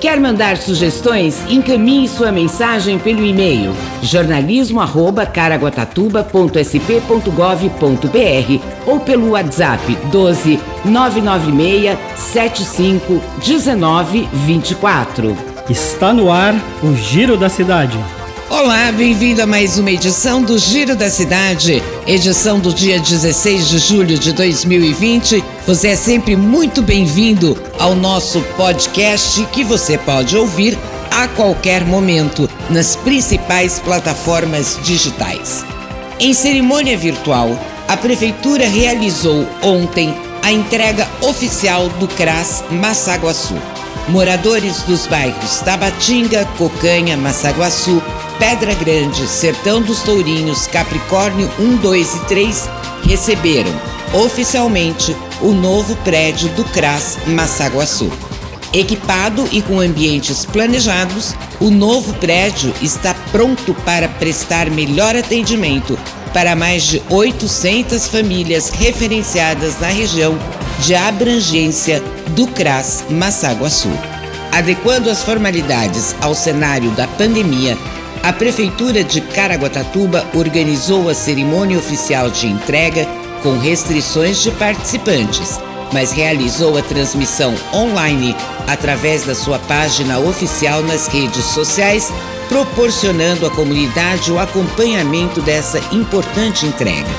Quer mandar sugestões? Encaminhe sua mensagem pelo e-mail jornalismo@caraguatatuba.sp.gov.br ou pelo WhatsApp 12 996 75 19 24. Está no ar o Giro da Cidade. Olá, bem-vindo a mais uma edição do Giro da Cidade, edição do dia 16 de julho de 2020. Você é sempre muito bem-vindo ao nosso podcast que você pode ouvir a qualquer momento nas principais plataformas digitais. Em cerimônia virtual, a Prefeitura realizou ontem a entrega oficial do CRAS Massaguaçu. Moradores dos bairros Tabatinga, Cocanha, Massaguaçu, Pedra Grande, Sertão dos Tourinhos, Capricórnio 1, 2 e 3 receberam oficialmente o novo prédio do CRAS Massaguaçu. Equipado e com ambientes planejados, o novo prédio está pronto para prestar melhor atendimento para mais de 800 famílias referenciadas na região de abrangência do CRAS Massaguaçu. Adequando as formalidades ao cenário da pandemia, a Prefeitura de Caraguatatuba organizou a cerimônia oficial de entrega com restrições de participantes, mas realizou a transmissão online através da sua página oficial nas redes sociais, proporcionando à comunidade o acompanhamento dessa importante entrega.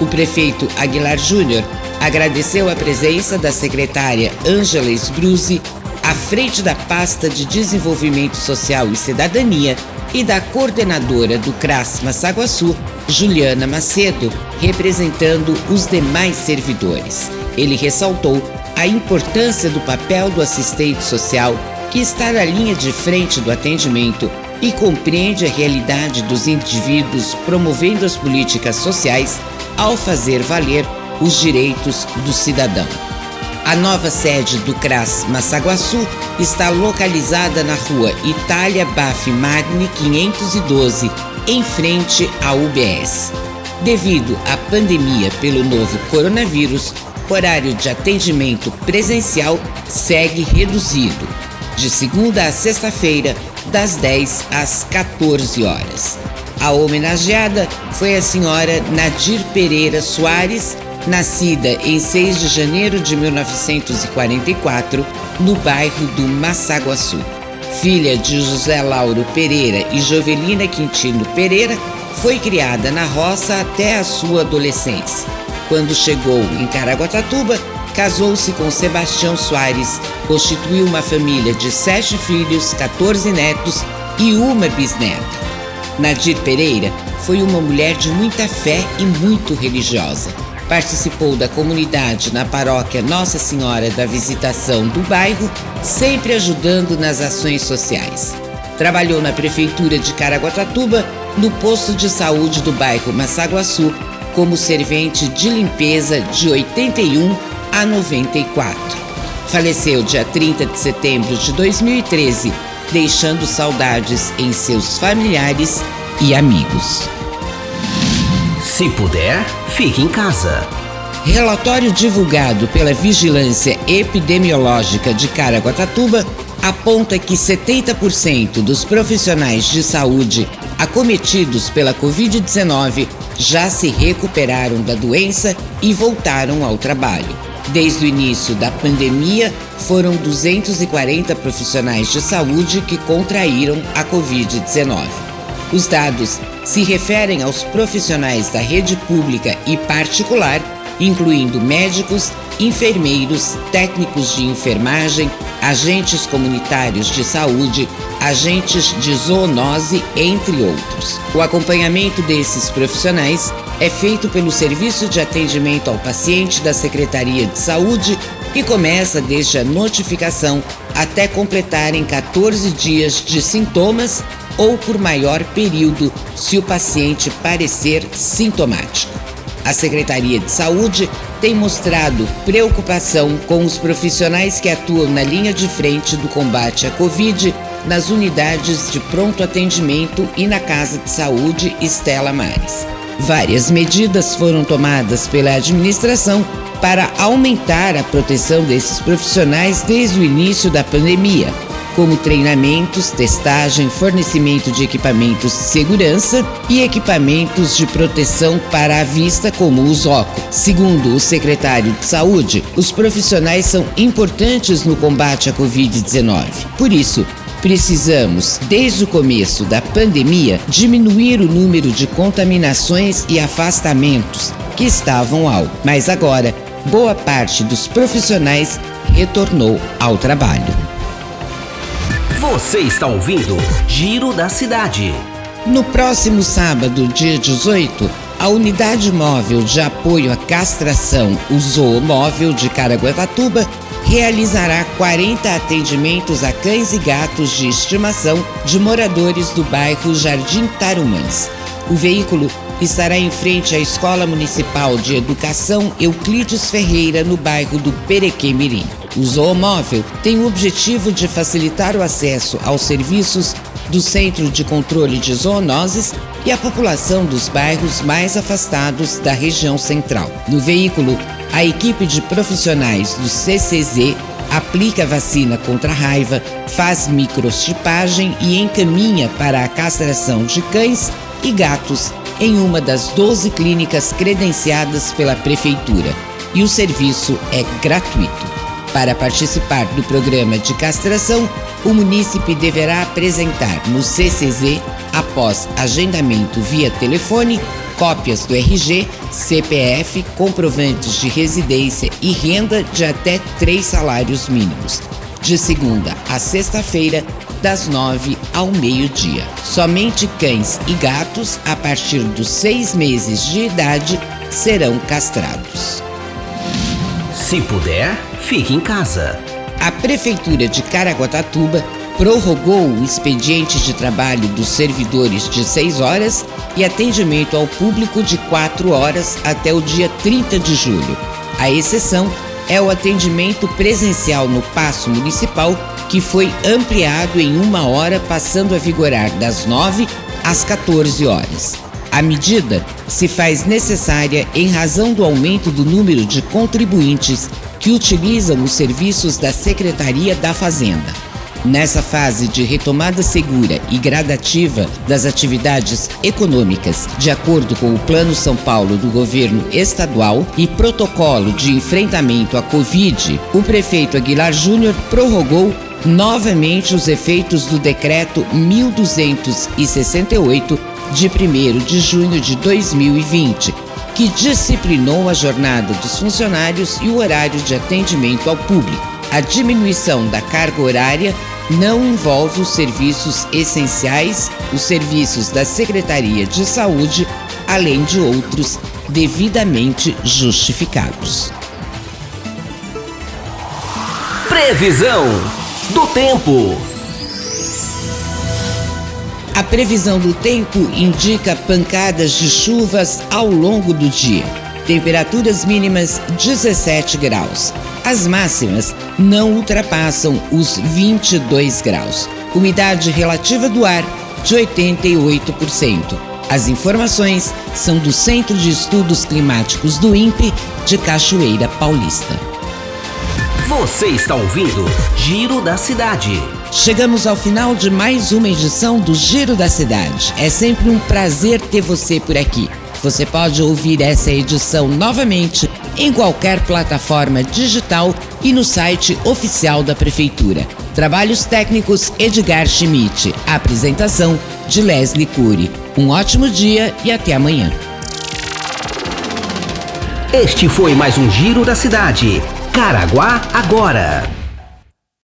O prefeito Aguilar Júnior agradeceu a presença da secretária Ângela Esbruzzi à frente da pasta de Desenvolvimento Social e Cidadania e da coordenadora do CRAS Massaguaçu, Juliana Macedo, representando os demais servidores. Ele ressaltou a importância do papel do assistente social, que está na linha de frente do atendimento e compreende a realidade dos indivíduos, promovendo as políticas sociais ao fazer valer os direitos do cidadão. A nova sede do CRAS Massaguaçu está localizada na rua Itália Baf Magni 512, em frente à UBS. Devido à pandemia pelo novo coronavírus, o horário de atendimento presencial segue reduzido, de segunda a sexta-feira, das 10 às 14 horas. A homenageada foi a senhora Nadir Pereira Soares, nascida em 6 de janeiro de 1944, no bairro do Massaguaçu. Filha de José Lauro Pereira e Jovelina Quintino Pereira, foi criada na roça até a sua adolescência. Quando chegou em Caraguatatuba, casou-se com Sebastião Soares, constituiu uma família de sete filhos, 14 netos e uma bisneta. Nadir Pereira foi uma mulher de muita fé e muito religiosa. Participou da comunidade na paróquia Nossa Senhora da Visitação do bairro, sempre ajudando nas ações sociais. Trabalhou na prefeitura de Caraguatatuba, no posto de saúde do bairro Massaguaçu, como servente de limpeza de 81 a 94. Faleceu dia 30 de setembro de 2013, deixando saudades em seus familiares e amigos. Se puder, fique em casa. Relatório divulgado pela Vigilância Epidemiológica de Caraguatatuba aponta que 70% dos profissionais de saúde acometidos pela Covid-19 já se recuperaram da doença e voltaram ao trabalho. Desde o início da pandemia, foram 240 profissionais de saúde que contraíram a Covid-19. Os dados se referem aos profissionais da rede pública e particular, incluindo médicos, enfermeiros, técnicos de enfermagem, agentes comunitários de saúde, agentes de zoonose, entre outros. O acompanhamento desses profissionais é feito pelo Serviço de Atendimento ao Paciente da Secretaria de Saúde, que começa desde a notificação até completarem 14 dias de sintomas ou por maior período, se o paciente parecer sintomático. A Secretaria de Saúde tem mostrado preocupação com os profissionais que atuam na linha de frente do combate à Covid nas unidades de pronto atendimento e na Casa de Saúde Estela Mares. Várias medidas foram tomadas pela administração para aumentar a proteção desses profissionais desde o início da pandemia, como treinamentos, testagem, fornecimento de equipamentos de segurança e equipamentos de proteção para a vista, como os óculos. Segundo o secretário de Saúde, os profissionais são importantes no combate à Covid-19. Por isso, Precisamos, desde o começo da pandemia, diminuir o número de contaminações e afastamentos que estavam alto. Mas agora, boa parte dos profissionais retornou ao trabalho. Você está ouvindo Giro da Cidade. No próximo sábado, dia 18, a unidade móvel de apoio à castração, o Zoomóvel de Caraguatatuba, realizará 40 atendimentos a cães e gatos de estimação de moradores do bairro Jardim Tarumãs. O veículo estará em frente à Escola Municipal de Educação Euclides Ferreira, no bairro do Perequemirim. O zoomóvel tem o objetivo de facilitar o acesso aos serviços do Centro de Controle de Zoonoses e a população dos bairros mais afastados da região central. No veículo, a equipe de profissionais do CCZ aplica vacina contra a raiva, faz microchipagem e encaminha para a castração de cães e gatos em uma das 12 clínicas credenciadas pela Prefeitura. E o serviço é gratuito. Para participar do programa de castração, o munícipe deverá apresentar no CCZ, após agendamento via telefone, cópias do RG, CPF, comprovantes de residência e renda de até três salários mínimos, de segunda a sexta-feira, das nove ao meio-dia. Somente cães e gatos, a partir dos seis meses de idade, serão castrados. Se puder, fique em casa. A Prefeitura de Caraguatatuba prorrogou o expediente de trabalho dos servidores de 6 horas e atendimento ao público de 4 horas até o dia 30 de julho. A exceção é o atendimento presencial no Paço Municipal, que foi ampliado em uma hora, passando a vigorar das 9 às 14 horas. A medida se faz necessária em razão do aumento do número de contribuintes que utilizam os serviços da Secretaria da Fazenda. Nessa fase de retomada segura e gradativa das atividades econômicas, de acordo com o Plano São Paulo do governo estadual e protocolo de enfrentamento à Covid, o prefeito Aguilar Júnior prorrogou novamente os efeitos do decreto 1268 de 1 de junho de 2020, que disciplinou a jornada dos funcionários e o horário de atendimento ao público. A diminuição da carga horária não envolve os serviços essenciais, os serviços da Secretaria de Saúde, além de outros devidamente justificados. Previsão do tempo. A previsão do tempo indica pancadas de chuvas ao longo do dia. Temperaturas mínimas 17 graus. As máximas não ultrapassam os 22 graus. Umidade relativa do ar de 88%. As informações são do Centro de Estudos Climáticos do INPE de Cachoeira Paulista. Você está ouvindo Giro da Cidade. Chegamos ao final de mais uma edição do Giro da Cidade. É sempre um prazer ter você por aqui. Você pode ouvir essa edição novamente em qualquer plataforma digital e no site oficial da Prefeitura. Trabalhos técnicos Edgar Schmidt. Apresentação de Leslie Cury. Um ótimo dia e até amanhã. Este foi mais um Giro da Cidade. Caraguá agora.